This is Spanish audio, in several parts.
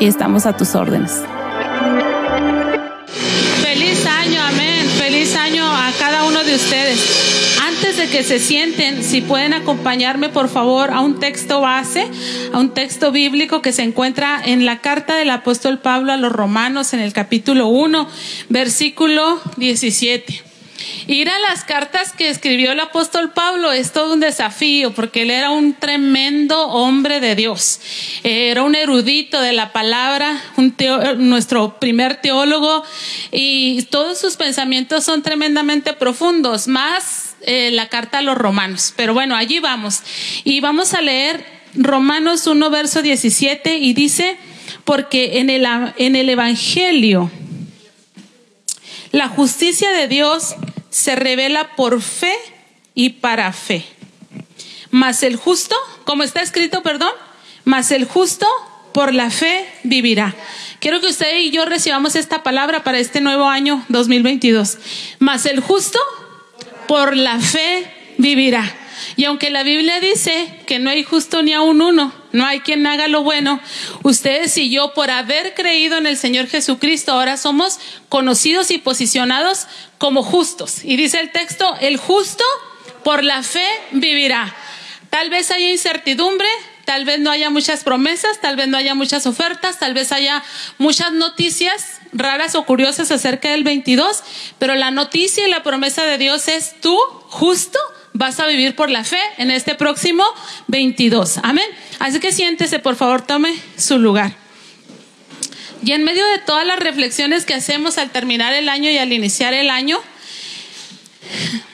y estamos a tus órdenes. Feliz año, amén. Feliz año a cada uno de ustedes. Antes de que se sienten, si pueden acompañarme por favor a un texto base, a un texto bíblico que se encuentra en la carta del apóstol Pablo a los romanos en el capítulo 1, versículo 17. Ir a las cartas que escribió el apóstol Pablo es todo un desafío porque él era un tremendo hombre de Dios. Era un erudito de la palabra, un nuestro primer teólogo y todos sus pensamientos son tremendamente profundos, más eh, la carta a los romanos. Pero bueno, allí vamos. Y vamos a leer Romanos 1, verso 17 y dice, porque en el, en el Evangelio, la justicia de Dios se revela por fe y para fe. Mas el justo, como está escrito, perdón, mas el justo por la fe vivirá. Quiero que usted y yo recibamos esta palabra para este nuevo año 2022. Mas el justo por la fe vivirá. Y aunque la Biblia dice que no hay justo ni aun uno, no hay quien haga lo bueno, ustedes y yo por haber creído en el Señor Jesucristo ahora somos conocidos y posicionados como justos. Y dice el texto, el justo por la fe vivirá. Tal vez haya incertidumbre, tal vez no haya muchas promesas, tal vez no haya muchas ofertas, tal vez haya muchas noticias raras o curiosas acerca del 22, pero la noticia y la promesa de Dios es tú, justo, vas a vivir por la fe en este próximo 22. Amén. Así que siéntese, por favor, tome su lugar. Y en medio de todas las reflexiones que hacemos al terminar el año y al iniciar el año,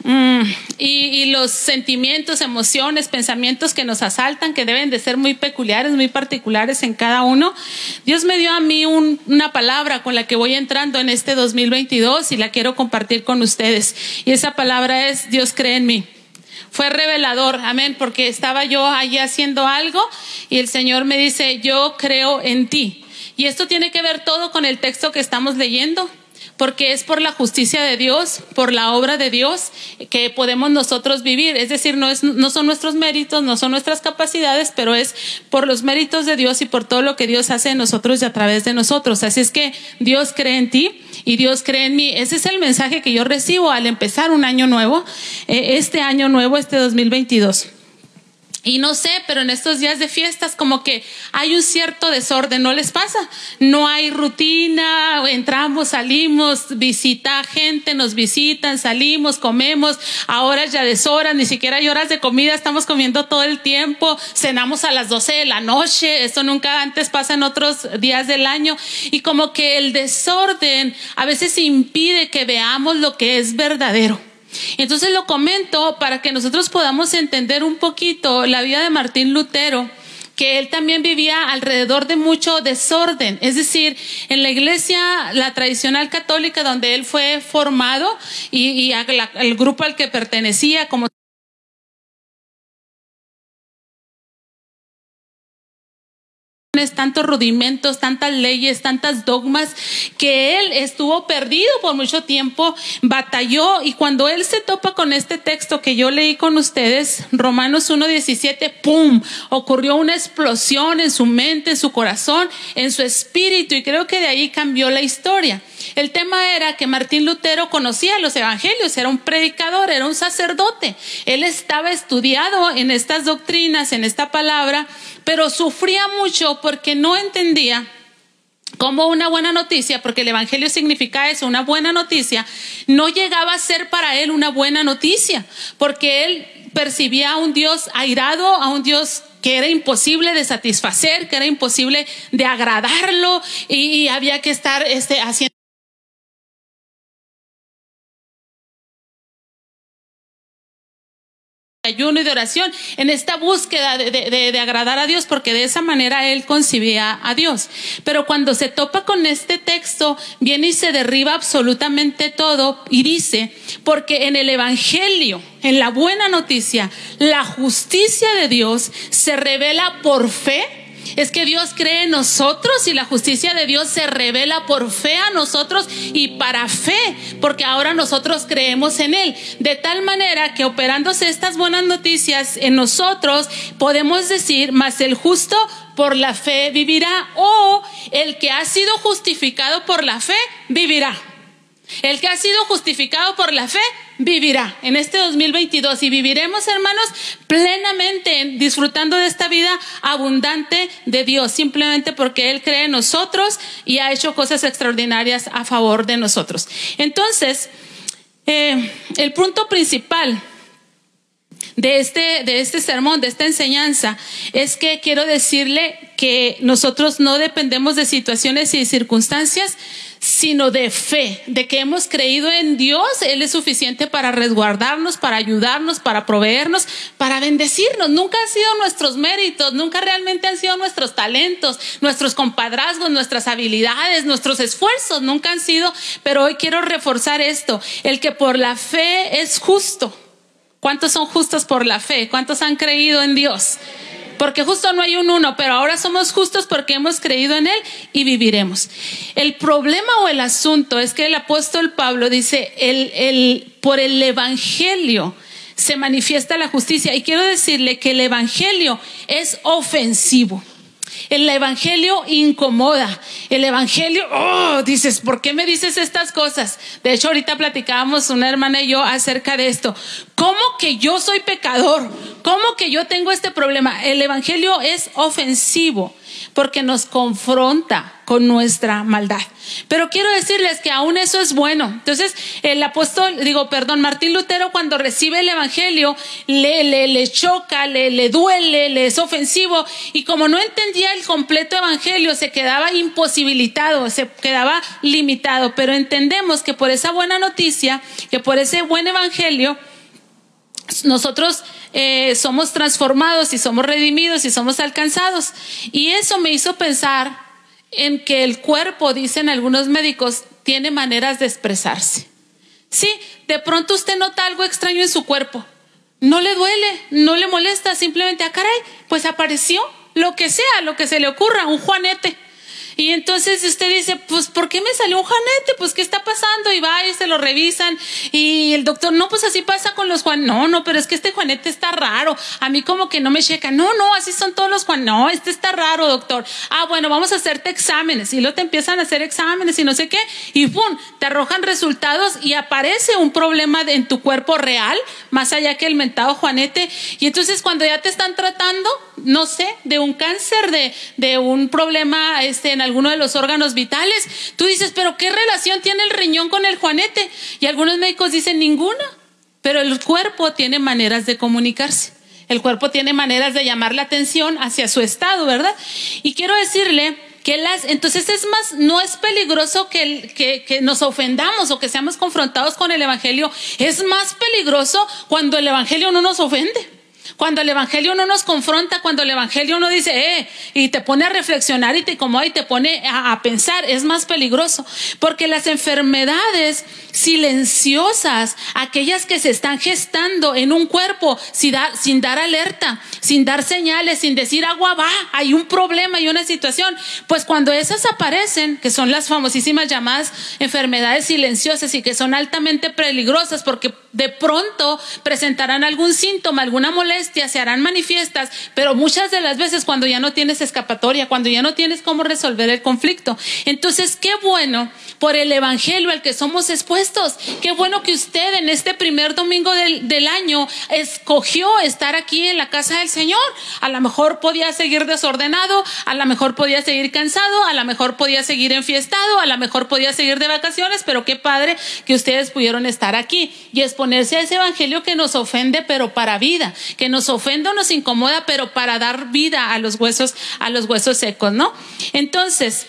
mm, y, los sentimientos, emociones, pensamientos que nos asaltan, que deben de ser muy peculiares, muy particulares en cada uno. Dios me dio a mí una palabra con la que voy entrando en este 2022 y la quiero compartir con ustedes. Y esa palabra es Dios cree en mí fue revelador, amén, porque estaba yo allí haciendo algo y el Señor me dice, yo creo en ti. Y esto tiene que ver todo con el texto que estamos leyendo porque es por la justicia de Dios, por la obra de Dios que podemos nosotros vivir. Es decir, no, es, no son nuestros méritos, no son nuestras capacidades, pero es por los méritos de Dios y por todo lo que Dios hace en nosotros y a través de nosotros. Así es que Dios cree en ti y Dios cree en mí. Ese es el mensaje que yo recibo al empezar un año nuevo, eh, este año nuevo, este 2022. Y no sé, pero en estos días de fiestas como que hay un cierto desorden, ¿no les pasa? No hay rutina, entramos, salimos, visita gente, nos visitan, salimos, comemos, a horas ya deshoras, ni siquiera hay horas de comida, estamos comiendo todo el tiempo, cenamos a las 12 de la noche, esto nunca antes pasa en otros días del año, y como que el desorden a veces impide que veamos lo que es verdadero. Entonces lo comento para que nosotros podamos entender un poquito la vida de Martín Lutero que él también vivía alrededor de mucho desorden, es decir, en la iglesia, la tradicional católica donde él fue formado y, el grupo al que pertenecía como tantos rudimentos, tantas leyes, tantas dogmas, que él estuvo perdido por mucho tiempo, batalló y cuando él se topa con este texto que yo leí con ustedes, Romanos 1.17, ¡pum! Ocurrió una explosión en su mente, en su corazón, en su espíritu y creo que de ahí cambió la historia. El tema era que Martín Lutero conocía los evangelios, era un predicador, era un sacerdote. Él estaba estudiado en estas doctrinas, en esta palabra, pero sufría mucho porque no entendía cómo una buena noticia, porque el Evangelio significa eso, una buena noticia, no llegaba a ser para él una buena noticia, porque él percibía a un Dios airado, a un Dios que era imposible de satisfacer, que era imposible de agradarlo y, había que estar este, haciendo ayuno y de oración, en esta búsqueda de, agradar a Dios, porque de esa manera él concibía a Dios. Pero cuando se topa con este texto, viene y se derriba absolutamente todo y dice, porque en el Evangelio, en la buena noticia, la justicia de Dios se revela por fe es que Dios cree en nosotros y la justicia de Dios se revela por fe a nosotros y para fe, porque ahora nosotros creemos en Él. De tal manera que operándose estas buenas noticias en nosotros, podemos decir, mas el justo por la fe vivirá o el que ha sido justificado por la fe vivirá. El que ha sido justificado por la fe vivirá en este 2022 y viviremos, hermanos, plenamente disfrutando de esta vida abundante de Dios, simplemente porque Él cree en nosotros y ha hecho cosas extraordinarias a favor de nosotros. Entonces, eh, el punto principal de este, de este sermón, de esta enseñanza, es que quiero decirle que nosotros no dependemos de situaciones y circunstancias, sino de fe, de que hemos creído en Dios, Él es suficiente para resguardarnos, para ayudarnos, para proveernos, para bendecirnos. Nunca han sido nuestros méritos, nunca realmente han sido nuestros talentos, nuestros compadrazgos, nuestras habilidades, nuestros esfuerzos, nunca han sido, pero hoy quiero reforzar esto, el que por la fe es justo. ¿Cuántos son justos por la fe? ¿Cuántos han creído en Dios? Porque justo no hay un uno, pero ahora somos justos porque hemos creído en Él y viviremos. El problema o el asunto es que el apóstol Pablo dice, el, el, por el Evangelio se manifiesta la justicia. Y quiero decirle que el Evangelio es ofensivo. El Evangelio incomoda. El Evangelio, oh, dices, ¿por qué me dices estas cosas? De hecho, ahorita platicábamos una hermana y yo acerca de esto. ¿Cómo que yo soy pecador? ¿Cómo que yo tengo este problema? El Evangelio es ofensivo porque nos confronta con nuestra maldad. Pero quiero decirles que aún eso es bueno. Entonces, el apóstol, digo, perdón, Martín Lutero cuando recibe el Evangelio, le, le, le choca, le, le duele, le es ofensivo, y como no entendía el completo Evangelio, se quedaba imposibilitado, se quedaba limitado. Pero entendemos que por esa buena noticia, que por ese buen Evangelio, nosotros eh, somos transformados y somos redimidos y somos alcanzados. Y eso me hizo pensar en que el cuerpo, dicen algunos médicos, tiene maneras de expresarse. Sí, de pronto usted nota algo extraño en su cuerpo. No le duele, no le molesta, simplemente, ah, caray, pues apareció lo que sea, lo que se le ocurra, un juanete. Y entonces usted dice, pues, ¿por qué me salió un janete? Pues, ¿qué está pasando? Y va y se lo revisan. Y el doctor, no, pues así pasa con los Juan. No, no, pero es que este Juanete está raro. A mí como que no me checa. No, no, así son todos los Juan. No, este está raro, doctor. Ah, bueno, vamos a hacerte exámenes. Y luego te empiezan a hacer exámenes y no sé qué. Y ¡pum! Te arrojan resultados y aparece un problema en tu cuerpo real, más allá que el mentado Juanete. Y entonces cuando ya te están tratando, no sé, de un cáncer, de, de un problema este, en alguno de los órganos vitales. Tú dices, pero ¿qué relación tiene el riñón con el juanete? Y algunos médicos dicen ninguna, pero el cuerpo tiene maneras de comunicarse. El cuerpo tiene maneras de llamar la atención hacia su estado, ¿verdad? Y quiero decirle que las, entonces es más, no es peligroso que, que, que, nos ofendamos o que seamos confrontados con el Evangelio, es más peligroso cuando el Evangelio no nos ofende. Cuando el Evangelio no nos confronta, cuando el Evangelio no dice, eh, y te pone a reflexionar y te como y te pone a, pensar, es más peligroso. Porque las enfermedades silenciosas, aquellas que se están gestando en un cuerpo sin dar, sin dar alerta, sin dar señales, sin decir agua va, hay un problema, hay una situación, pues cuando esas aparecen, que son las famosísimas llamadas enfermedades silenciosas y que son altamente peligrosas porque de pronto presentarán algún síntoma, alguna molestia, se harán manifiestas, pero muchas de las veces cuando ya no tienes escapatoria, cuando ya no tienes cómo resolver el conflicto. Entonces, qué bueno por el Evangelio al que somos expuestos. Qué bueno que usted en este primer domingo del, del año escogió estar aquí en la casa del Señor. A lo mejor podía seguir desordenado, a lo mejor podía seguir cansado, a lo mejor podía seguir enfiestado, a lo mejor podía seguir de vacaciones, pero qué padre que ustedes pudieron estar aquí y exponerse a ese Evangelio que nos ofende, pero para vida, que nos ofende o nos incomoda, pero para dar vida a los huesos, a los huesos secos, ¿no? Entonces,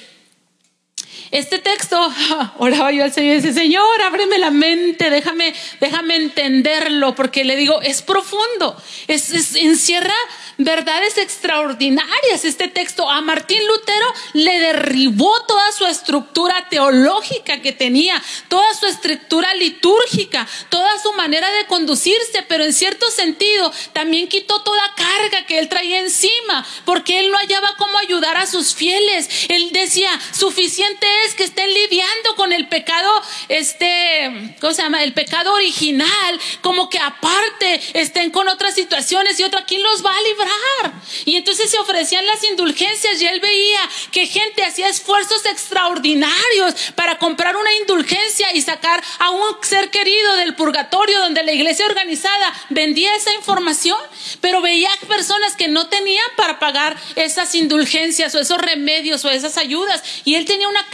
este texto, oraba yo al Señor y dice, Señor, ábreme la mente, déjame, déjame entenderlo, porque le digo, es profundo, es, es encierra verdades extraordinarias. Este texto a Martín Lutero le derribó toda su estructura teológica que tenía, toda su estructura litúrgica, toda su manera de conducirse, pero en cierto sentido también quitó toda carga que él traía encima, porque él no hallaba cómo ayudar a sus fieles. Él decía, suficiente que estén lidiando con el pecado, este, ¿cómo se llama? El pecado original, como que aparte estén con otras situaciones y otra, ¿quién los va a librar? Y entonces se ofrecían las indulgencias y él veía que gente hacía esfuerzos extraordinarios para comprar una indulgencia y sacar a un ser querido del purgatorio donde la iglesia organizada vendía esa información, pero veía personas que no tenían para pagar esas indulgencias o esos remedios o esas ayudas y él tenía una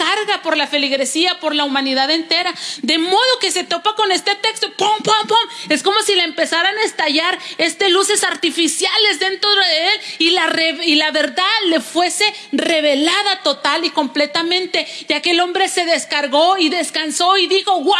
por la feligresía, por la humanidad entera, de modo que se topa con este texto, pum, pum, pum, es como si le empezaran a estallar este luces artificiales dentro de él y la, y la verdad le fuese revelada total y completamente. Y aquel hombre se descargó y descansó y dijo, wow,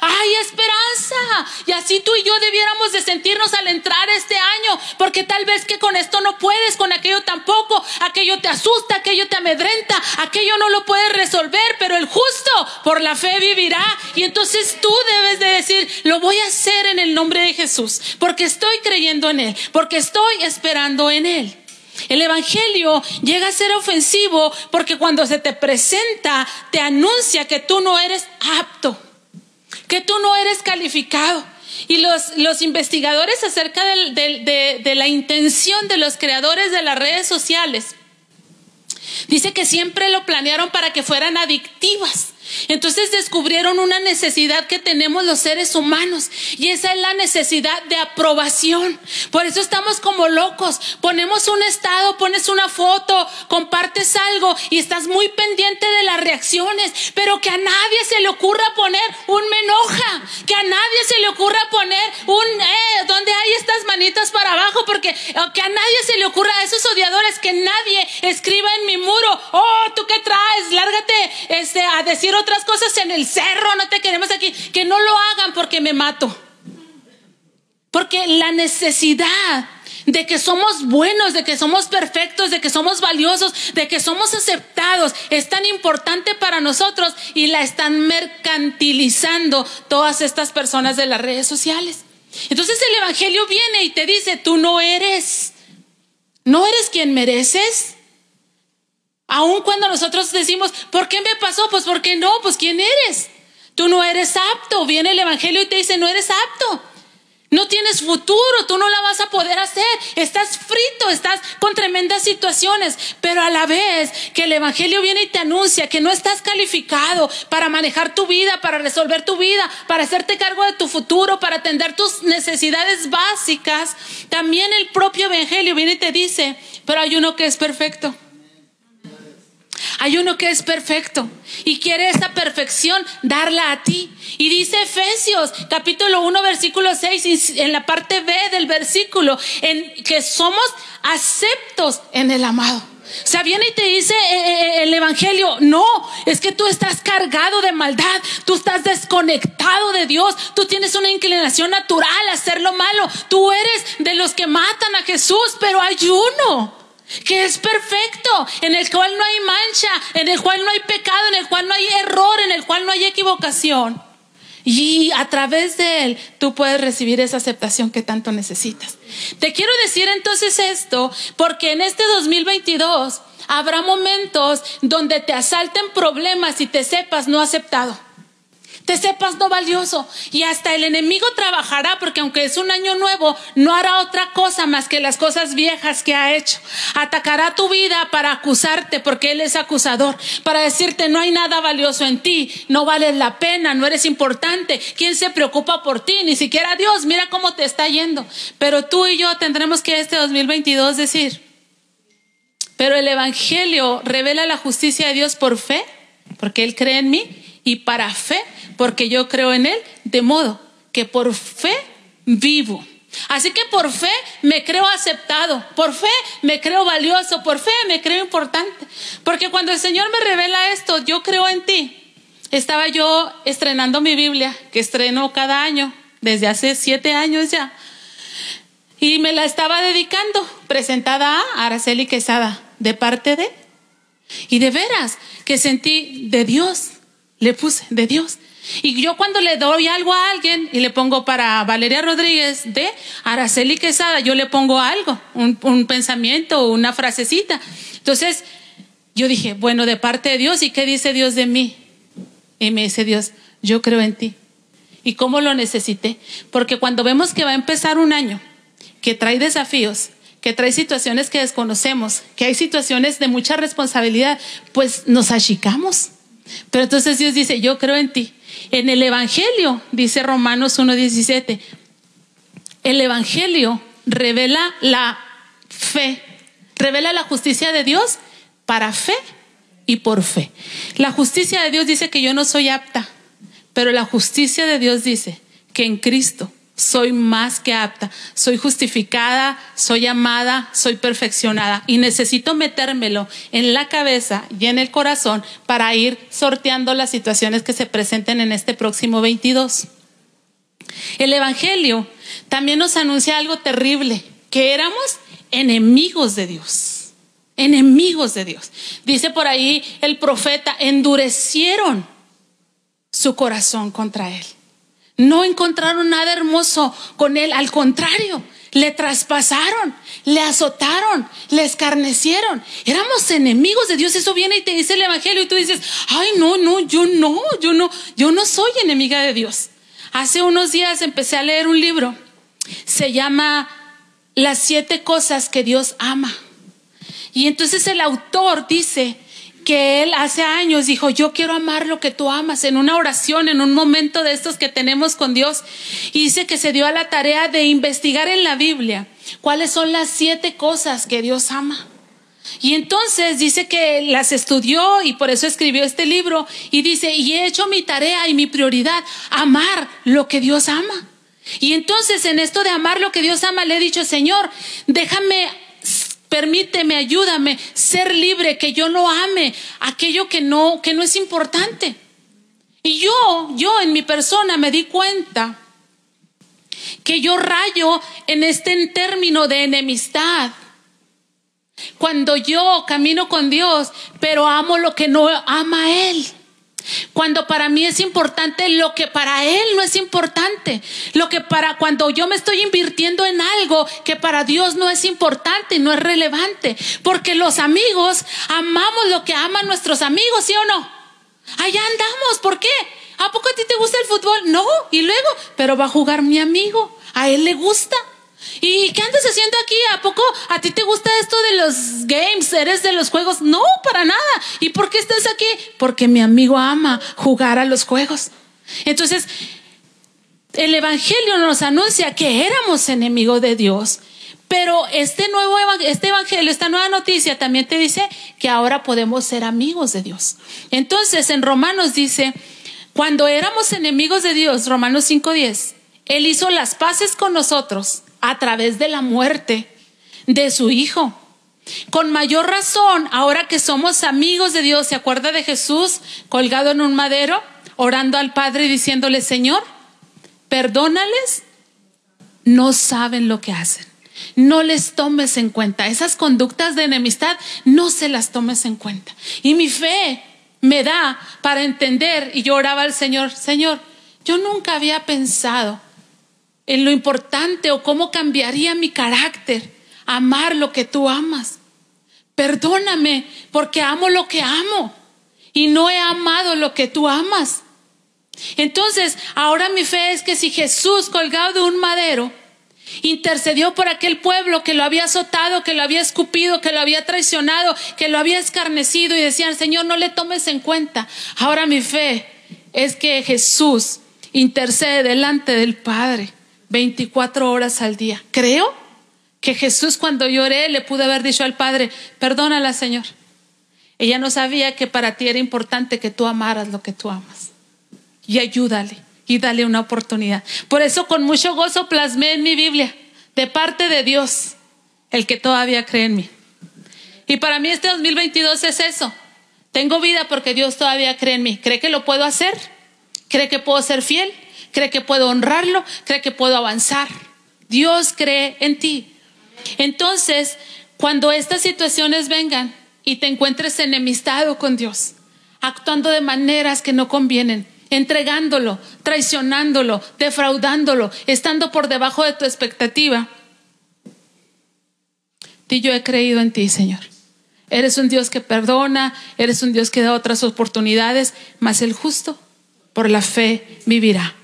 hay esperanza. Y así tú y yo debiéramos de sentirnos al entrar este año, porque tal vez que con esto no puedes, con aquello tampoco, aquello te asusta, aquello te amedrenta, aquello no lo puedes resolver, pero el justo por la fe vivirá. Y entonces tú debes de decir, lo voy a hacer en el nombre de Jesús, porque estoy creyendo en Él, porque estoy esperando en Él. El Evangelio llega a ser ofensivo porque cuando se te presenta, te anuncia que tú no eres apto, que tú no eres calificado. Y los, los investigadores acerca de, de la intención de los creadores de las redes sociales, dice que siempre lo planearon para que fueran adictivas entonces descubrieron una necesidad que tenemos los seres humanos y esa es la necesidad de aprobación. Por eso estamos como locos. Ponemos un estado, pones una foto, compartes algo y estás muy pendiente de las reacciones, pero que a nadie se le ocurra poner un me enoja, que a nadie se le ocurra poner un, eh, donde hay estas manitas para abajo, porque que a nadie se le ocurra a esos odiadores que nadie escriba en mi muro, oh, tú qué traes, lárgate este, a decir otras cosas en el cerro, no te queremos aquí, que no lo hagan porque me mato. Porque la necesidad de que somos buenos, de que somos perfectos, de que somos valiosos, de que somos aceptados, es tan importante para nosotros y la están mercantilizando todas estas personas de las redes sociales. Entonces el Evangelio viene y te dice, tú no eres, no eres quien mereces, Aun cuando nosotros decimos, ¿por qué me pasó? Pues porque no, pues ¿quién eres? Tú no eres apto. Viene el Evangelio y te dice, no eres apto. No tienes futuro, tú no la vas a poder hacer. Estás frito, estás con tremendas situaciones. Pero a la vez que el Evangelio viene y te anuncia que no estás calificado para manejar tu vida, para resolver tu vida, para hacerte cargo de tu futuro, para atender tus necesidades básicas, también el propio Evangelio viene y te dice, pero hay uno que es perfecto. Hay uno que es perfecto y quiere esa perfección darla a ti. Y dice Efesios capítulo 1 versículo 6 en la parte B del versículo en que somos aceptos en el amado. O sea, viene y te dice eh, eh, eh, el Evangelio, no, es que tú estás cargado de maldad, tú estás desconectado de Dios, tú tienes una inclinación natural a hacer lo malo, tú eres de los que matan a Jesús, pero hay uno que es perfecto, en el cual no hay mancha, en el cual no hay pecado, en el cual no hay error, en el cual no hay equivocación. Y a través de Él tú puedes recibir esa aceptación que tanto necesitas. Te quiero decir entonces esto, porque en este 2022 habrá momentos donde te asalten problemas y te sepas no aceptado te sepas no valioso. Y hasta el enemigo trabajará, porque aunque es un año nuevo, no hará otra cosa más que las cosas viejas que ha hecho. Atacará tu vida para acusarte, porque Él es acusador, para decirte no hay nada valioso en ti, no vales la pena, no eres importante. ¿Quién se preocupa por ti? Ni siquiera Dios, mira cómo te está yendo. Pero tú y yo tendremos que este 2022 decir, pero el Evangelio revela la justicia de Dios por fe, porque Él cree en mí, y para fe porque yo creo en Él, de modo que por fe vivo. Así que por fe me creo aceptado, por fe me creo valioso, por fe me creo importante. Porque cuando el Señor me revela esto, yo creo en ti. Estaba yo estrenando mi Biblia, que estreno cada año, desde hace siete años ya. Y me la estaba dedicando, presentada a Araceli Quesada, de parte de. Y de veras, que sentí de Dios, le puse de Dios. Y yo cuando le doy algo a alguien y le pongo para Valeria Rodríguez de Araceli Quesada, yo le pongo algo, un, pensamiento, una frasecita. Entonces, yo dije, bueno, de parte de Dios, ¿y qué dice Dios de mí? Y me dice Dios, yo creo en ti. ¿Y cómo lo necesité? Porque cuando vemos que va a empezar un año que trae desafíos, que trae situaciones que desconocemos, que hay situaciones de mucha responsabilidad, pues nos achicamos. Pero entonces Dios dice, yo creo en ti. En el Evangelio, dice Romanos 1.17, el Evangelio revela la fe, revela la justicia de Dios para fe y por fe. La justicia de Dios dice que yo no soy apta, pero la justicia de Dios dice que en Cristo soy más que apta, soy justificada, soy amada, soy perfeccionada y necesito metérmelo en la cabeza y en el corazón para ir sorteando las situaciones que se presenten en este próximo 22. El Evangelio también nos anuncia algo terrible, que éramos enemigos de Dios, enemigos de Dios. Dice por ahí el profeta, endurecieron su corazón contra él. No encontraron nada hermoso con él, al contrario, le traspasaron, le azotaron, le escarnecieron. Éramos enemigos de Dios. Eso viene y te dice el Evangelio y tú dices, ay, no, no, yo no, yo no, yo no soy enemiga de Dios. Hace unos días empecé a leer un libro. Se llama Las siete cosas que Dios ama. Y entonces el autor dice que él hace años dijo, yo quiero amar lo que tú amas, en una oración, en un momento de estos que tenemos con Dios. Y dice que se dio a la tarea de investigar en la Biblia cuáles son las siete cosas que Dios ama. Y entonces dice que las estudió y por eso escribió este libro y dice, y he hecho mi tarea y mi prioridad, amar lo que Dios ama. Y entonces en esto de amar lo que Dios ama, le he dicho, Señor, déjame Permíteme, ayúdame, ser libre, que yo no ame aquello que no, que no es importante. Y yo, yo en mi persona me di cuenta que yo rayo en este término de enemistad. Cuando yo camino con Dios, pero amo lo que no ama Él. Cuando para mí es importante lo que para él no es importante. Lo que para cuando yo me estoy invirtiendo en algo que para Dios no es importante, no es relevante. Porque los amigos amamos lo que aman nuestros amigos, ¿sí o no? Allá andamos, ¿por qué? ¿A poco a ti te gusta el fútbol? No, y luego, pero va a jugar mi amigo, a él le gusta. ¿Y qué andas haciendo aquí? ¿A poco a ti te gusta esto de los games? ¿Eres de los juegos? No, para nada. ¿Y por qué estás aquí? Porque mi amigo ama jugar a los juegos. Entonces, el Evangelio nos anuncia que éramos enemigos de Dios. Pero este nuevo este evangelio, esta nueva noticia también te dice que ahora podemos ser amigos de Dios. Entonces, en Romanos dice, cuando éramos enemigos de Dios, Romanos 5:10, él hizo las paces con nosotros a través de la muerte de su Hijo. Con mayor razón, ahora que somos amigos de Dios, ¿se acuerda de Jesús colgado en un madero, orando al Padre y diciéndole, Señor, perdónales, no saben lo que hacen. No les tomes en cuenta. Esas conductas de enemistad, no se las tomes en cuenta. Y mi fe me da para entender, y yo oraba al Señor, Señor, yo nunca había pensado en lo importante o cómo cambiaría mi carácter amar lo que tú amas. Perdóname porque amo lo que amo y no he amado lo que tú amas. Entonces, ahora mi fe es que si Jesús colgado de un madero intercedió por aquel pueblo que lo había azotado, que lo había escupido, que lo había traicionado, que lo había escarnecido y decían, Señor, no le tomes en cuenta. Ahora mi fe es que Jesús intercede delante del Padre 24 horas al día. Creo que Jesús cuando lloré le pudo haber dicho al Padre, perdónala Señor. Ella no sabía que para ti era importante que tú amaras lo que tú amas. Y ayúdale y dale una oportunidad. Por eso con mucho gozo plasmé en mi Biblia, de parte de Dios, el que todavía cree en mí. Y para mí este 2022 es eso. Tengo vida porque Dios todavía cree en mí. ¿Cree que lo puedo hacer? ¿Cree que puedo ser fiel? ¿Cree que puedo honrarlo? ¿Cree que puedo avanzar? Dios cree en ti. Entonces, cuando estas situaciones vengan y te encuentres enemistado con Dios, actuando de maneras que no convienen, entregándolo, traicionándolo, defraudándolo, estando por debajo de tu expectativa, yo he creído en ti, Señor. Eres un Dios que perdona, eres un Dios que da otras oportunidades, mas el justo por la fe vivirá.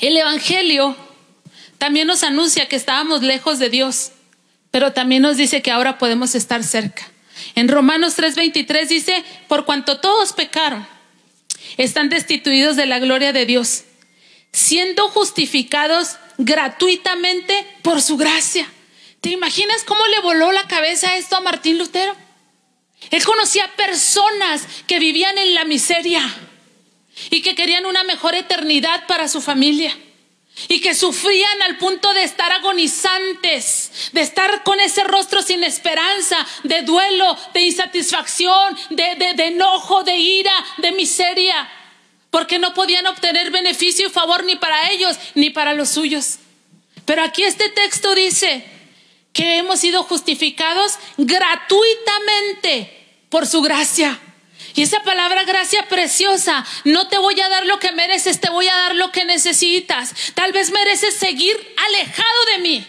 El Evangelio también nos anuncia que estábamos lejos de Dios, pero también nos dice que ahora podemos estar cerca. En Romanos 3:23 dice, por cuanto todos pecaron, están destituidos de la gloria de Dios, siendo justificados gratuitamente por su gracia. ¿Te imaginas cómo le voló la cabeza esto a Martín Lutero? Él conocía personas que vivían en la miseria y que querían una mejor eternidad para su familia y que sufrían al punto de estar agonizantes, de estar con ese rostro sin esperanza, de duelo, de insatisfacción, de, de, enojo, de ira, de miseria, porque no podían obtener beneficio y favor ni para ellos ni para los suyos. Pero aquí este texto dice que hemos sido justificados gratuitamente por su gracia. Y esa palabra gracia preciosa, no te voy a dar lo que mereces, te voy a dar lo que necesitas. Tal vez mereces seguir alejado de mí,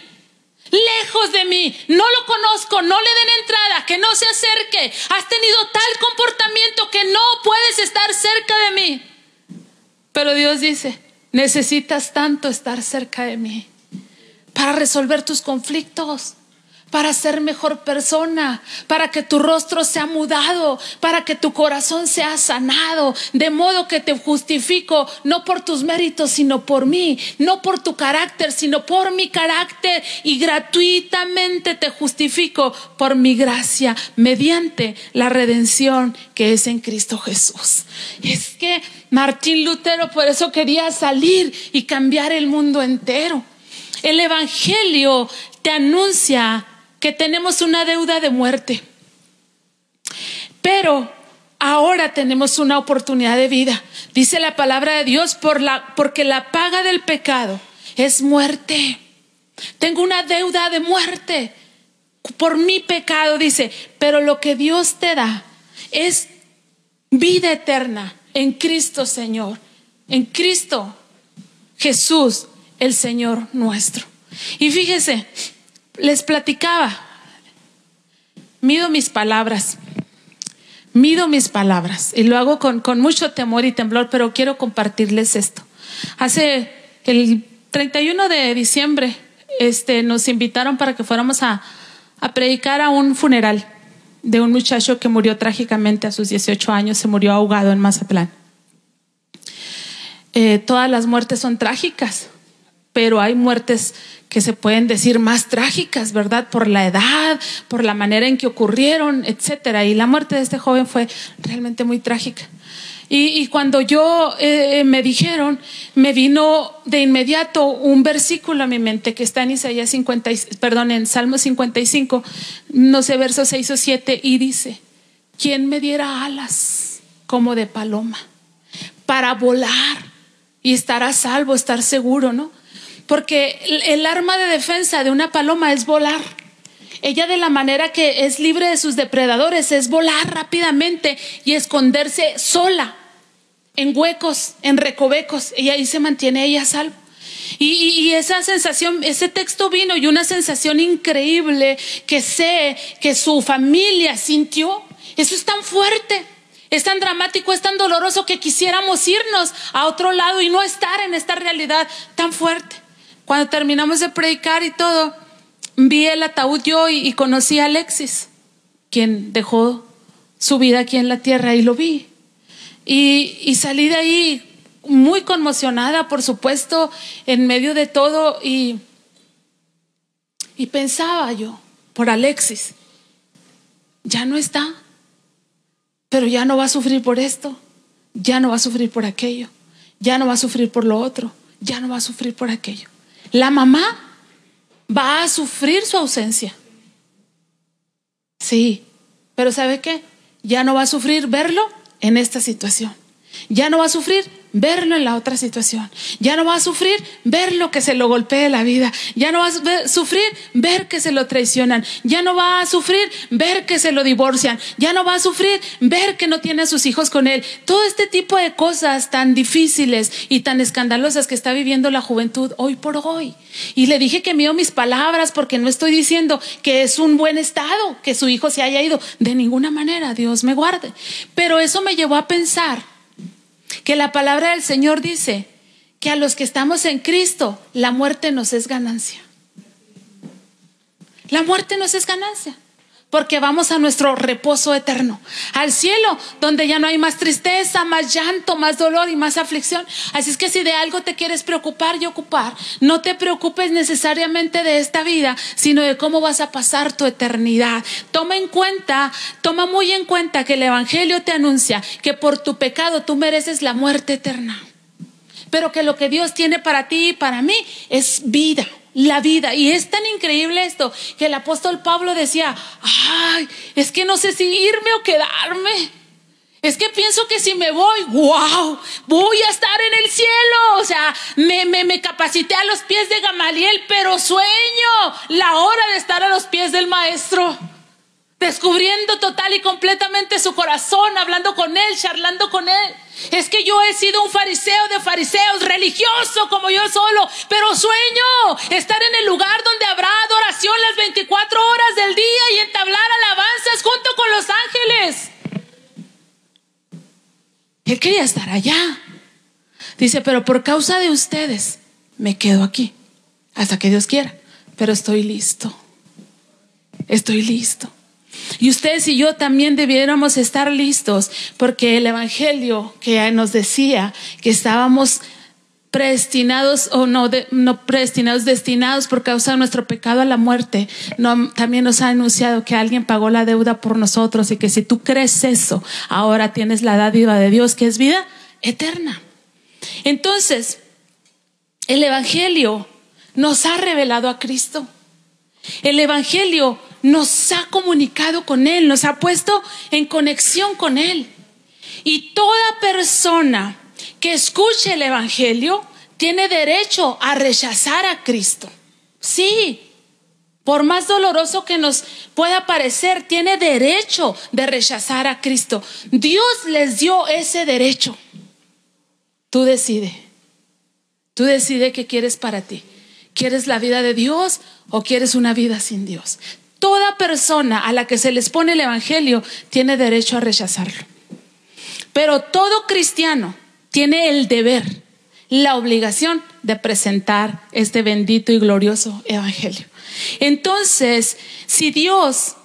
lejos de mí, no lo conozco, no le den entrada, que no se acerque. Has tenido tal comportamiento que no puedes estar cerca de mí. Pero Dios dice, necesitas tanto estar cerca de mí para resolver tus conflictos para ser mejor persona, para que tu rostro sea mudado, para que tu corazón sea sanado, de modo que te justifico no por tus méritos, sino por mí, no por tu carácter, sino por mi carácter y gratuitamente te justifico por mi gracia mediante la redención que es en Cristo Jesús. Es que Martín Lutero por eso quería salir y cambiar el mundo entero. El Evangelio te anuncia que tenemos una deuda de muerte, pero ahora tenemos una oportunidad de vida. Dice la palabra de Dios, por la, porque la paga del pecado es muerte. Tengo una deuda de muerte por mi pecado, dice, pero lo que Dios te da es vida eterna en Cristo Señor, en Cristo Jesús, el Señor nuestro. Y fíjese, les platicaba, mido mis palabras, mido mis palabras y lo hago con, con mucho temor y temblor, pero quiero compartirles esto. Hace el 31 de diciembre este, nos invitaron para que fuéramos a, a predicar a un funeral de un muchacho que murió trágicamente a sus 18 años, se murió ahogado en Mazatlán. Eh, todas las muertes son trágicas, pero hay muertes que se pueden decir más trágicas, ¿verdad? Por la edad, por la manera en que ocurrieron, etcétera. Y la muerte de este joven fue realmente muy trágica. Y, cuando yo eh, me dijeron, me vino de inmediato un versículo a mi mente que está en Isaías 50, perdón, en Salmo 55, no sé, versos 6 o 7, y dice, ¿quién me diera alas como de paloma para volar y estar a salvo, estar seguro, ¿no? Porque el arma de defensa de una paloma es volar. Ella de la manera que es libre de sus depredadores es volar rápidamente y esconderse sola en huecos, en recovecos, y ahí se mantiene ella salvo. Y, esa sensación, ese texto vino y una sensación increíble que sé que su familia sintió. Eso es tan fuerte, es tan dramático, es tan doloroso que quisiéramos irnos a otro lado y no estar en esta realidad tan fuerte. Cuando terminamos de predicar y todo, vi el ataúd yo y, y conocí a Alexis, quien dejó su vida aquí en la tierra y lo vi. Y, salí de ahí muy conmocionada, por supuesto, en medio de todo y, y pensaba yo por Alexis, ya no está, pero ya no va a sufrir por esto, ya no va a sufrir por aquello, ya no va a sufrir por lo otro, ya no va a sufrir por aquello. La mamá va a sufrir su ausencia. Sí, pero ¿sabe qué? Ya no va a sufrir verlo en esta situación. Ya no va a sufrir verlo en la otra situación. Ya no va a sufrir ver lo que se lo golpee la vida. Ya no va a sufrir ver que se lo traicionan. Ya no va a sufrir ver que se lo divorcian. Ya no va a sufrir ver que no tiene a sus hijos con él. Todo este tipo de cosas tan difíciles y tan escandalosas que está viviendo la juventud hoy por hoy. Y le dije que mío mis palabras porque no estoy diciendo que es un buen estado que su hijo se haya ido. De ninguna manera, Dios me guarde. Pero eso me llevó a pensar que la palabra del Señor dice que a los que estamos en Cristo, la muerte nos es ganancia. La muerte nos es ganancia porque vamos a nuestro reposo eterno, al cielo, donde ya no hay más tristeza, más llanto, más dolor y más aflicción. Así es que si de algo te quieres preocupar y ocupar, no te preocupes necesariamente de esta vida, sino de cómo vas a pasar tu eternidad. Toma en cuenta, toma muy en cuenta que el Evangelio te anuncia que por tu pecado tú mereces la muerte eterna, pero que lo que Dios tiene para ti y para mí es vida la vida. Y es tan increíble esto que el apóstol Pablo decía, ay, es que no sé si irme o quedarme. Es que pienso que si me voy, wow, voy a estar en el cielo. O sea, me, me, me capacité a los pies de Gamaliel, pero sueño la hora de estar a los pies del maestro descubriendo total y completamente su corazón, hablando con él, charlando con él. Es que yo he sido un fariseo de fariseos, religioso como yo solo, pero sueño estar en el lugar donde habrá adoración las 24 horas del día y entablar alabanzas junto con los ángeles. Él quería estar allá. Dice, pero por causa de ustedes me quedo aquí hasta que Dios quiera, pero estoy listo. Estoy listo. Y ustedes y yo también debiéramos estar listos porque el Evangelio que nos decía que estábamos predestinados o no, no predestinados, destinados por causa de nuestro pecado a la muerte, también nos ha anunciado que alguien pagó la deuda por nosotros y que si tú crees eso, ahora tienes la dádiva de Dios que es vida eterna. Entonces, el Evangelio nos ha revelado a Cristo. El Evangelio nos ha comunicado con Él, nos ha puesto en conexión con Él. Y toda persona que escuche el Evangelio tiene derecho a rechazar a Cristo. Sí, por más doloroso que nos pueda parecer, tiene derecho de rechazar a Cristo. Dios les dio ese derecho. Tú decide. Tú decide qué quieres para ti. ¿Quieres la vida de Dios o quieres una vida sin Dios? Toda persona a la que se les pone el Evangelio tiene derecho a rechazarlo. Pero todo cristiano tiene el deber, la obligación de presentar este bendito y glorioso Evangelio. Entonces, si Dios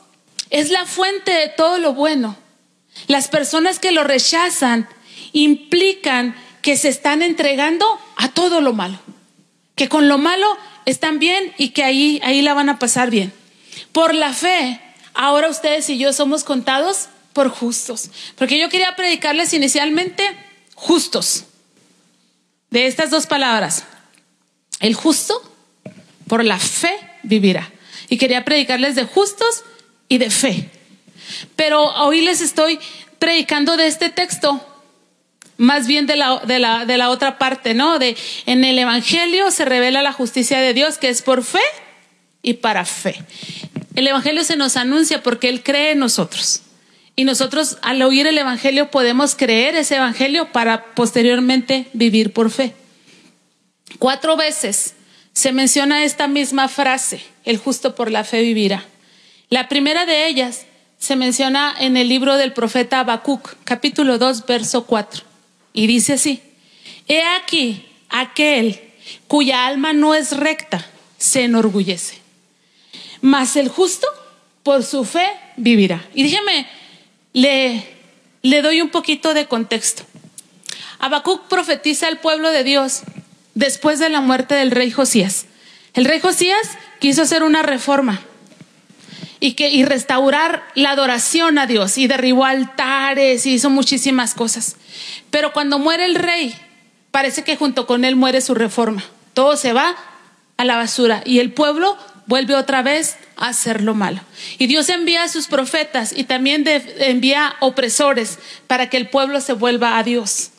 es la fuente de todo lo bueno, las personas que lo rechazan implican que se están entregando a todo lo malo, que con lo malo están bien y que ahí, ahí la van a pasar bien. Por la fe, ahora ustedes y yo somos contados por justos. Porque yo quería predicarles inicialmente justos. De estas dos palabras. El justo por la fe vivirá. Y quería predicarles de justos y de fe. Pero hoy les estoy predicando de este texto, más bien de la, de la, de la otra parte, ¿no? De en el Evangelio se revela la justicia de Dios, que es por fe y para fe. El Evangelio se nos anuncia porque Él cree en nosotros. Y nosotros al oír el Evangelio podemos creer ese Evangelio para posteriormente vivir por fe. Cuatro veces se menciona esta misma frase, el justo por la fe vivirá. La primera de ellas se menciona en el libro del profeta Habacuc, capítulo 2, verso 4. Y dice así, He aquí aquel cuya alma no es recta, se enorgullece. Mas el justo por su fe vivirá. Y déjeme le, le doy un poquito de contexto. Habacuc profetiza al pueblo de Dios después de la muerte del rey Josías. El rey Josías quiso hacer una reforma y, que, y restaurar la adoración a Dios y derribó altares y hizo muchísimas cosas. Pero cuando muere el rey, parece que junto con él muere su reforma. Todo se va a la basura y el pueblo vuelve otra vez a hacer lo malo. Y Dios envía a sus profetas y también envía opresores para que el pueblo se vuelva a Dios.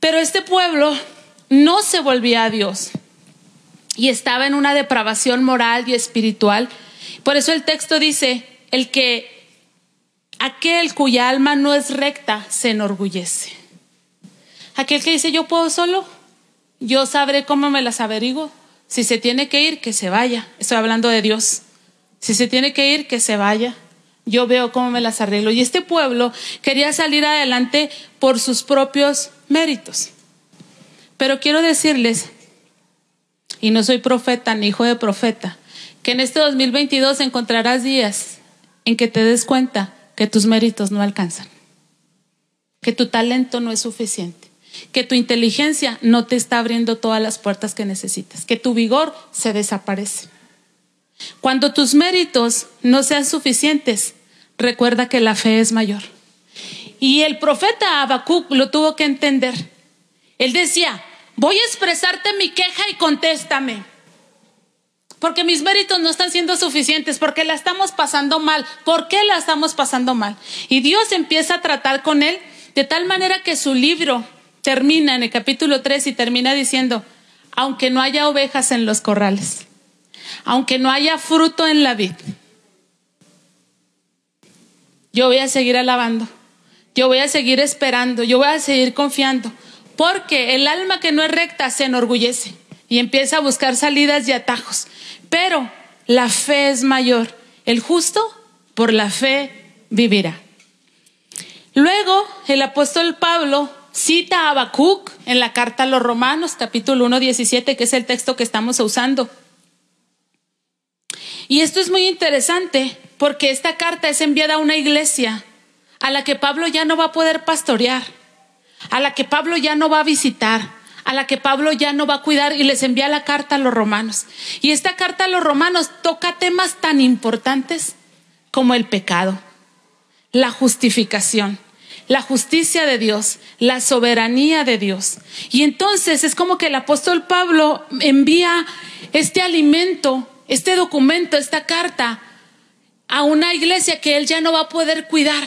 Pero este pueblo no se volvía a Dios y estaba en una depravación moral y espiritual. Por eso el texto dice, el que aquel cuya alma no es recta se enorgullece. Aquel que dice, yo puedo solo, yo sabré cómo me las averiguo. Si se tiene que ir, que se vaya. Estoy hablando de Dios. Si se tiene que ir, que se vaya. Yo veo cómo me las arreglo. Y este pueblo quería salir adelante por sus propios méritos. Pero quiero decirles, y no soy profeta ni hijo de profeta, que en este 2022 encontrarás días en que te des cuenta que tus méritos no alcanzan, que tu talento no es suficiente, que tu inteligencia no te está abriendo todas las puertas que necesitas, que tu vigor se desaparece. Cuando tus méritos no sean suficientes, recuerda que la fe es mayor. Y el profeta Habacuc lo tuvo que entender. Él decía, voy a expresarte mi queja y contéstame. Porque mis méritos no están siendo suficientes, porque la estamos pasando mal. ¿Por qué la estamos pasando mal? Y Dios empieza a tratar con él de tal manera que su libro termina en el capítulo 3 y termina diciendo, aunque no haya ovejas en los corrales, aunque no haya fruto en la vid, yo voy a seguir alabando, yo voy a seguir esperando, yo voy a seguir confiando, porque el alma que no es recta se enorgullece y empieza a buscar salidas y atajos, pero la fe es mayor, el justo por la fe vivirá. Luego el apóstol Pablo cita a Habacuc en la carta a los Romanos, capítulo 1, 17, que es el texto que estamos usando. Y esto es muy interesante porque esta carta es enviada a una iglesia a la que Pablo ya no va a poder pastorear, a la que Pablo ya no va a visitar, a la que Pablo ya no va a cuidar y les envía la carta a los romanos. Y esta carta a los romanos toca temas tan importantes como el pecado, la justificación, la justicia de Dios, la soberanía de Dios. Y entonces es como que el apóstol Pablo envía este alimento, este documento, esta carta a una iglesia que él ya no va a poder cuidar,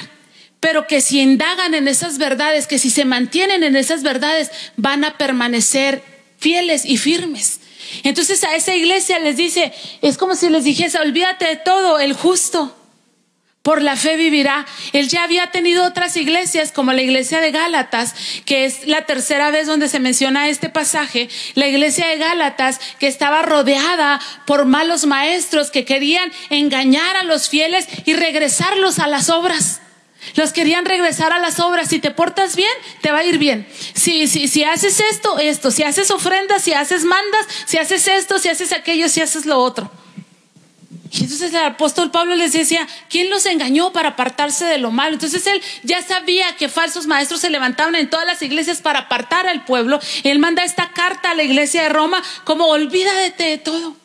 pero que si indagan en esas verdades, que si se mantienen en esas verdades, van a permanecer fieles y firmes. Entonces a esa iglesia les dice, es como si les dijese, olvídate de todo, el justo por la fe vivirá. Él ya había tenido otras iglesias, como la iglesia de Gálatas, que es la tercera vez donde se menciona este pasaje. La iglesia de Gálatas, que estaba rodeada por malos maestros que querían engañar a los fieles y regresarlos a las obras. Los querían regresar a las obras. Si te portas bien, te va a ir bien. Si, si, si haces esto, esto. Si haces ofrendas, si haces mandas, si haces esto, si haces aquello, si haces lo otro. Y entonces el apóstol Pablo les decía, ¿quién los engañó para apartarse de lo malo? Entonces él ya sabía que falsos maestros se levantaban en todas las iglesias para apartar al pueblo. Él manda esta carta a la iglesia de Roma como olvídate de todo.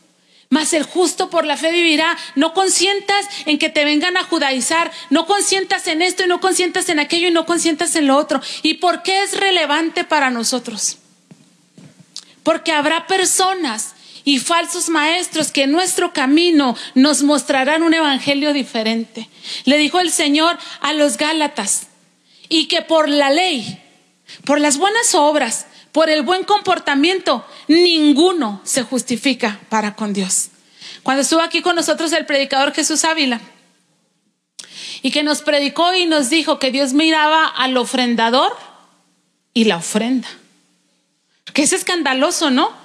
Mas el justo por la fe vivirá. No consientas en que te vengan a judaizar. No consientas en esto y no consientas en aquello y no consientas en lo otro. ¿Y por qué es relevante para nosotros? Porque habrá personas y falsos maestros que en nuestro camino nos mostrarán un evangelio diferente. Le dijo el Señor a los Gálatas y que por la ley, por las buenas obras, por el buen comportamiento, ninguno se justifica para con Dios. Cuando estuvo aquí con nosotros el predicador Jesús Ávila, y que nos predicó y nos dijo que Dios miraba al ofrendador y la ofrenda. Que es escandaloso, ¿no?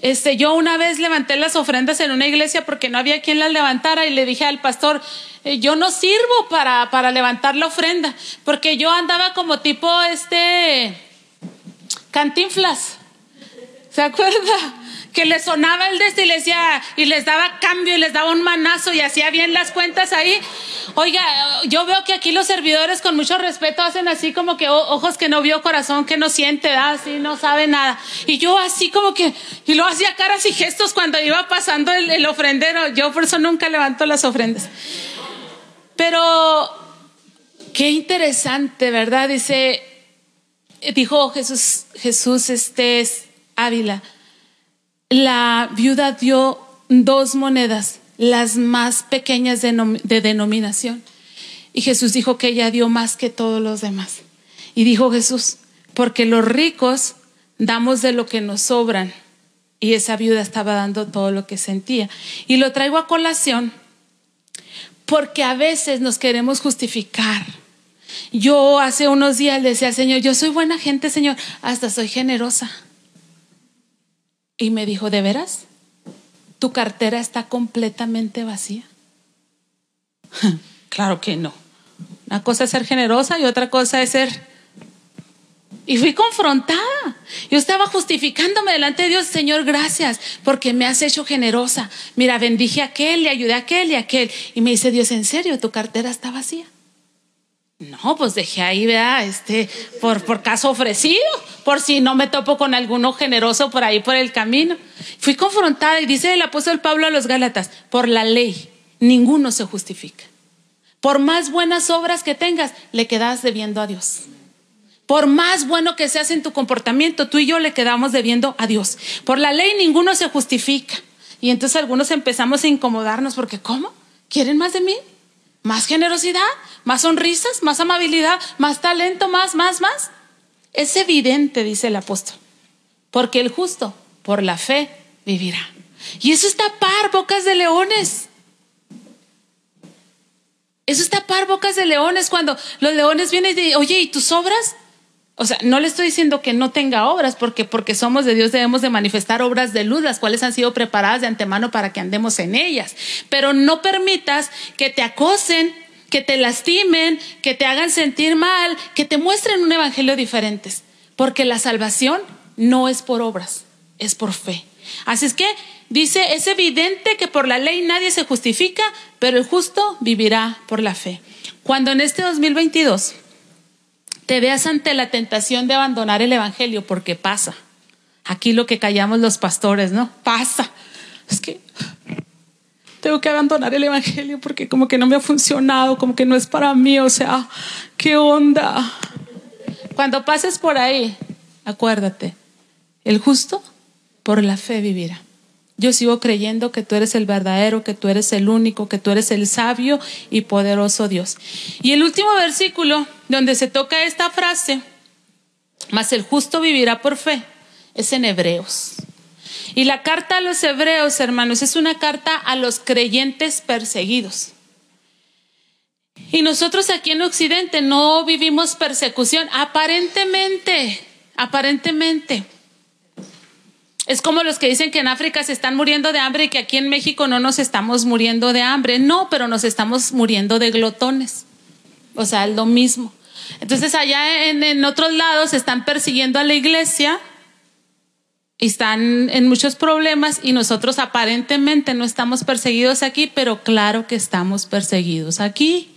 Este, yo una vez levanté las ofrendas en una iglesia porque no había quien las levantara y le dije al pastor, eh, yo no sirvo para, para levantar la ofrenda, porque yo andaba como tipo este cantinflas. ¿Se acuerda? Que le sonaba el de este y les decía, y les daba cambio y les daba un manazo y hacía bien las cuentas ahí. Oiga, yo veo que aquí los servidores con mucho respeto hacen así como que ojos que no vio, corazón que no siente, así no sabe nada. Y yo así como que, y lo hacía caras y gestos cuando iba pasando el, el ofrendero. Yo por eso nunca levanto las ofrendas. Pero qué interesante, ¿verdad? Dice, dijo Jesús, Jesús este es Ávila, la viuda dio dos monedas, las más pequeñas de, de denominación. Y Jesús dijo que ella dio más que todos los demás. Y dijo Jesús, porque los ricos damos de lo que nos sobran. Y esa viuda estaba dando todo lo que sentía. Y lo traigo a colación porque a veces nos queremos justificar yo hace unos días le decía Señor, yo soy buena gente, Señor, hasta soy generosa. Y me dijo, ¿de veras? ¿Tu cartera está completamente vacía? claro que no. Una cosa es ser generosa y otra cosa es ser... Y fui confrontada. Yo estaba justificándome delante de Dios, Señor, gracias, porque me has hecho generosa. Mira, bendije a aquel, le ayudé a aquel y a aquel. Y me dice Dios, ¿en serio? ¿Tu cartera está vacía? No, pues dejé ahí, vea, este, por, por caso ofrecido, por si no me topo con alguno generoso por ahí por el camino. Fui confrontada y dice el apóstol Pablo a los Gálatas, por la ley, ninguno se justifica. Por más buenas obras que tengas, le quedas debiendo a Dios. Por más bueno que seas en tu comportamiento, tú y yo le quedamos debiendo a Dios. Por la ley ninguno se justifica. Y entonces algunos empezamos a incomodarnos porque, ¿cómo? ¿Quieren más de mí? ¿Más generosidad? más sonrisas, más amabilidad, más talento, más, más, más. Es evidente, dice el apóstol, porque el justo por la fe vivirá. Y eso es tapar bocas de leones. Eso es tapar bocas de leones cuando los leones vienen y dicen, oye, ¿y tus obras? O sea, no le estoy diciendo que no tenga obras, porque porque somos de Dios debemos de manifestar obras de luz, las cuales han sido preparadas de antemano para que andemos en ellas. Pero no permitas que te acosen, que te lastimen, que te hagan sentir mal, que te muestren un evangelio diferente. Porque la salvación no es por obras, es por fe. Así es que dice, es evidente que por la ley nadie se justifica, pero el justo vivirá por la fe. Cuando en este 2022 te veas ante la tentación de abandonar el evangelio, porque pasa. Aquí lo que callamos los pastores, ¿no? Pasa. Es que tengo que abandonar el Evangelio porque como que no me ha funcionado, como que no es para mí, o sea, ¿qué onda? Cuando pases por ahí, acuérdate, el justo por la fe vivirá. Yo sigo creyendo que tú eres el verdadero, que tú eres el único, que tú eres el sabio y poderoso Dios. Y el último versículo donde se toca esta frase, mas el justo vivirá por fe, es en Hebreos. Y la carta a los hebreos, hermanos, es una carta a los creyentes perseguidos. Y nosotros aquí en Occidente no vivimos persecución, aparentemente, aparentemente. Es como los que dicen que en África se están muriendo de hambre y que aquí en México no nos estamos muriendo de hambre. No, pero nos estamos muriendo de glotones. O sea, es lo mismo. Entonces allá en, otros lados están persiguiendo a la iglesia están en muchos problemas y nosotros aparentemente no estamos perseguidos aquí, pero claro que estamos perseguidos aquí.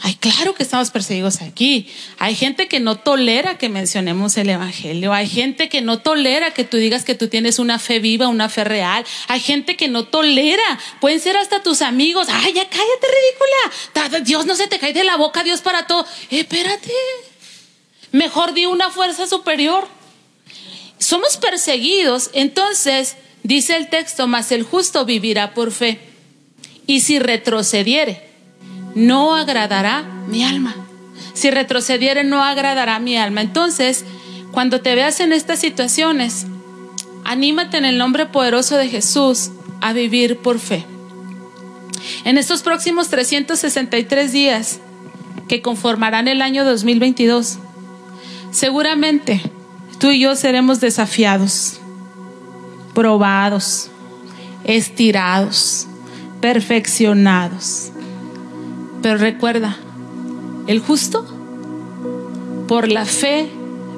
Ay, claro que estamos perseguidos aquí. Hay gente que no tolera que mencionemos el Evangelio. Hay gente que no tolera que tú digas que tú tienes una fe viva, una fe real. Hay gente que no tolera. Pueden ser hasta tus amigos. Ay, ya cállate, ridícula. Dios no se te cae de la boca, Dios para todo. espérate. Mejor di una fuerza superior. Somos perseguidos. Entonces, dice el texto, mas el justo vivirá por fe. Y si retrocediere, no agradará mi alma. Si retrocediere, no agradará mi alma. Entonces, cuando te veas en estas situaciones, anímate en el nombre poderoso de Jesús a vivir por fe. En estos próximos 363 días que conformarán el año 2022, seguramente tú y yo seremos desafiados, probados, estirados, perfeccionados pero recuerda, el justo por la fe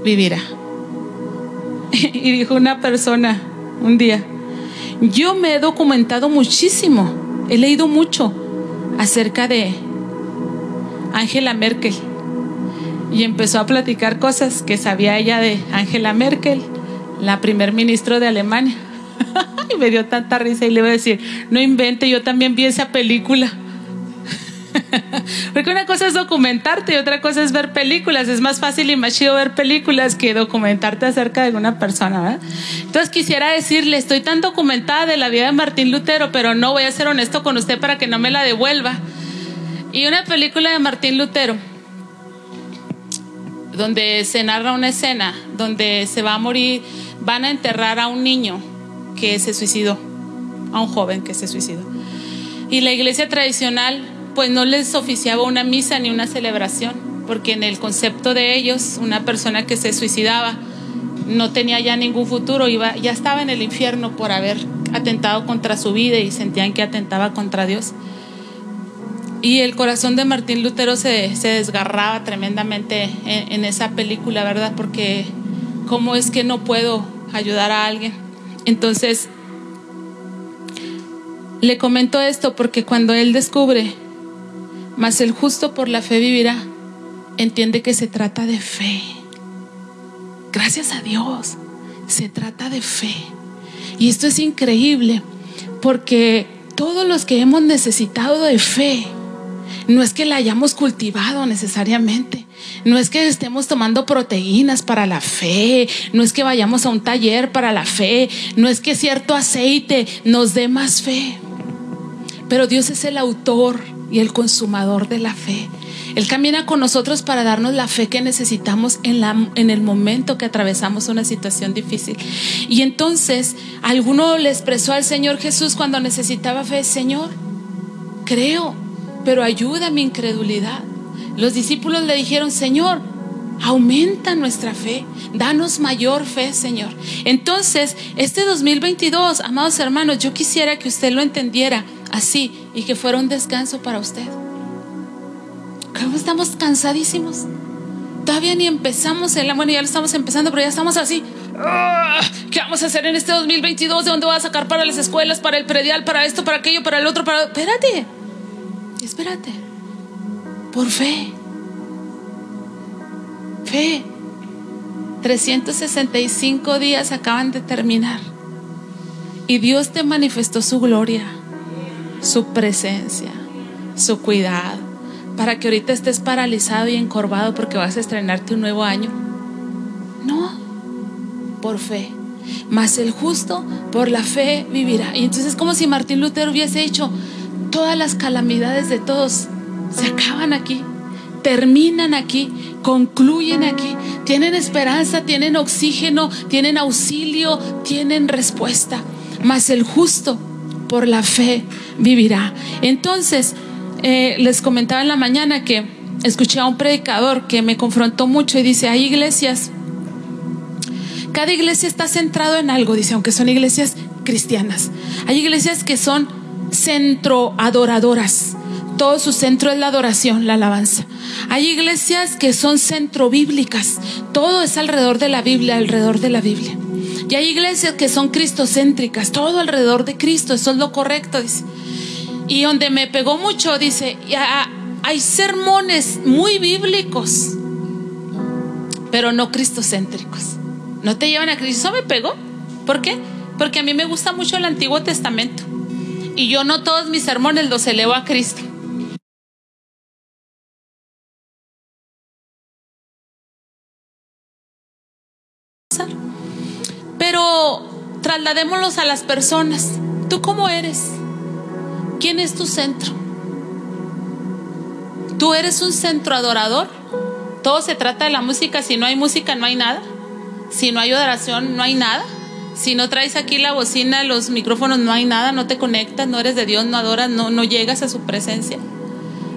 vivirá. Y dijo una persona un día, yo me he documentado muchísimo, he leído mucho acerca de Angela Merkel. Y empezó a platicar cosas que sabía ella de Angela Merkel, la primer ministro de Alemania. y me dio tanta risa y le iba a decir, no invente, yo también vi esa película. Porque una cosa es documentarte y otra cosa es ver películas. Es más fácil y más chido ver películas que documentarte acerca de una persona. Entonces quisiera decirle, estoy tan documentada de la vida de Martín Lutero, pero no voy a ser honesto con usted para que no me la devuelva. Y una película de Martín Lutero, donde se narra una escena, donde se va a morir, van a enterrar a un niño que se suicidó, a un joven que se suicidó. Y la iglesia tradicional pues no les oficiaba una misa ni una celebración, porque en el concepto de ellos, una persona que se suicidaba no tenía ya ningún futuro, iba, ya estaba en el infierno por haber atentado contra su vida y sentían que atentaba contra Dios. Y el corazón de Martín Lutero se, desgarraba tremendamente en, en esa película, ¿verdad? Porque ¿cómo es que no puedo ayudar a alguien? Entonces, le comento esto porque cuando él descubre mas el justo por la fe vivirá. Entiende que se trata de fe. Gracias a Dios, se trata de fe. Y esto es increíble porque todos los que hemos necesitado de fe, no es que la hayamos cultivado necesariamente, no es que estemos tomando proteínas para la fe, no es que vayamos a un taller para la fe, no es que cierto aceite nos dé más fe, pero Dios es el autor y el consumador de la fe. Él camina con nosotros para darnos la fe que necesitamos en, la, en el momento que atravesamos una situación difícil. Y entonces, alguno le expresó al Señor Jesús cuando necesitaba fe, Señor, creo, pero ayuda mi incredulidad. Los discípulos le dijeron, Señor, aumenta nuestra fe, danos mayor fe, Señor. Entonces, este 2022, amados hermanos, yo quisiera que usted lo entendiera así y que fuera un descanso para usted. ¿Cómo estamos cansadísimos? Todavía ni empezamos el bueno, ya lo estamos empezando, pero ya estamos así. Ah, ¿Qué vamos a hacer en este 2022? ¿De dónde voy a sacar para las escuelas, para el predial, para esto, para aquello, para el otro? Para... Espérate, espérate. Por fe. Fe. 365 días acaban de terminar. Y Dios te manifestó su gloria su presencia, su cuidado, para que ahorita estés paralizado y encorvado porque vas a estrenarte un nuevo año. No, por fe. Mas el justo por la fe vivirá. Y entonces es como si Martín Lutero hubiese hecho todas las calamidades de todos. Se acaban aquí, terminan aquí, concluyen aquí. Tienen esperanza, tienen oxígeno, tienen auxilio, tienen respuesta. Mas el justo por la fe vivirá. Entonces, eh, les comentaba en la mañana que escuché a un predicador que me confrontó mucho y dice, hay iglesias, cada iglesia está centrado en algo, dice, aunque son iglesias cristianas. Hay iglesias que son centro adoradoras. Todo su centro es la adoración, la alabanza. Hay iglesias que son centro bíblicas. Todo es alrededor de la Biblia, alrededor de la Biblia. Y hay iglesias que son cristocéntricas, todo alrededor de Cristo, eso es lo correcto, dice. Y donde me pegó mucho, dice, Hay sermones muy bíblicos, pero no cristocéntricos. No te llevan a Cristo. Eso me pegó. ¿Por qué? Porque a mí me gusta mucho el Antiguo Testamento. Y yo no todos mis sermones los elevo a Cristo. Trasladémoslos a las personas. ¿Tú cómo eres? ¿Quién es tu centro? ¿Tú eres un centro adorador? Todo se trata de la música. Si no hay música, no hay nada. Si no hay adoración, no hay nada. Si no traes aquí la bocina, los micrófonos, no hay nada, no te conectas, no eres de Dios, no adoras, no, no llegas a su presencia.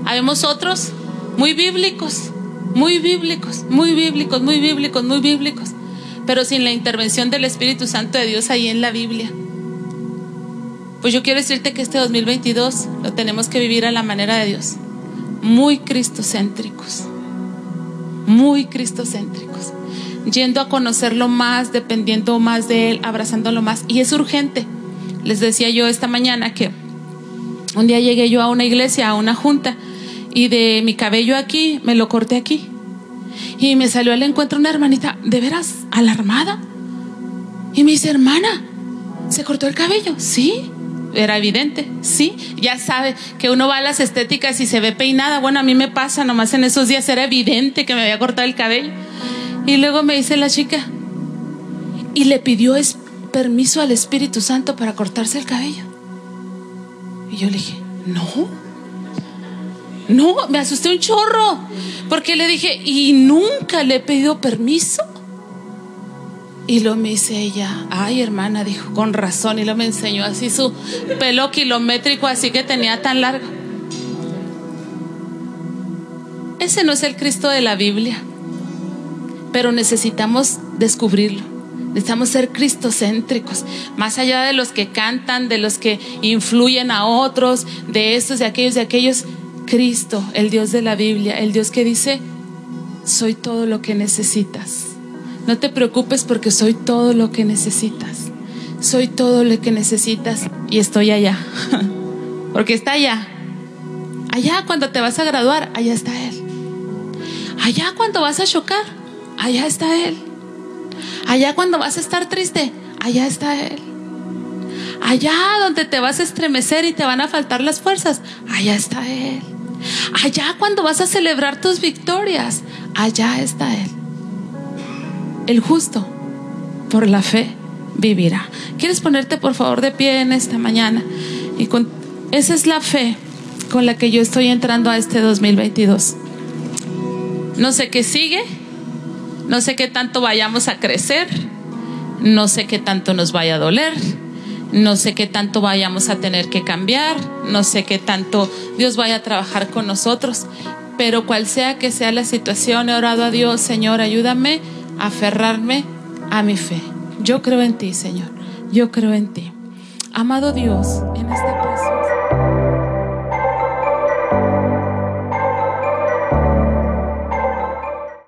Habemos otros muy bíblicos, muy bíblicos, muy bíblicos, muy bíblicos, muy bíblicos, pero sin la intervención del Espíritu Santo de Dios ahí en la Biblia. Pues yo quiero decirte que este 2022 lo tenemos que vivir a la manera de Dios, muy cristocéntricos, muy cristocéntricos yendo a conocerlo más, dependiendo más de Él, abrazándolo más. Y es urgente. Les decía yo esta mañana que un día llegué yo a una iglesia, a una junta, y de mi cabello aquí me lo corté aquí. Y me salió al encuentro una hermanita, ¿de veras alarmada? Y me dice, hermana, ¿se cortó el cabello? Sí, era evidente, sí. Ya sabe que uno va a las estéticas y se ve peinada. Bueno, a mí me pasa, nomás en esos días era evidente que me había cortado el cabello. Y luego me dice la chica, y le pidió permiso al Espíritu Santo para cortarse el cabello. Y yo le dije, no, no, me asusté un chorro, porque le dije, y nunca le he pedido permiso. Y lo me dice ella, ay hermana, dijo, con razón, y lo me enseñó así su pelo kilométrico, así que tenía tan largo. Ese no es el Cristo de la Biblia pero necesitamos descubrirlo. Necesitamos ser cristocéntricos, más allá de los que cantan, de los que influyen a otros, de estos, de aquellos, de aquellos. Cristo, el Dios de la Biblia, el Dios que dice, soy todo lo que necesitas. No te preocupes porque soy todo lo que necesitas. Soy todo lo que necesitas y estoy allá. porque está allá. Allá cuando te vas a graduar, allá está Él. Allá cuando vas a chocar, allá está Él. Allá cuando vas a estar triste, allá está Él. Allá donde te vas a estremecer y te van a faltar las fuerzas, allá está Él. Allá cuando vas a celebrar tus victorias, allá está Él. El justo, por la fe, vivirá. ¿Quieres ponerte por favor de pie en esta mañana? Y con, esa es la fe con la que yo estoy entrando a este 2022. No sé qué sigue, no sé qué tanto vayamos a crecer, no sé qué tanto nos vaya a doler, no sé qué tanto vayamos a tener que cambiar, no sé qué tanto Dios vaya a trabajar con nosotros, pero cual sea que sea la situación, he orado a Dios, Señor, ayúdame a aferrarme a mi fe. Yo creo en ti, Señor, yo creo en ti. Amado Dios, en paso.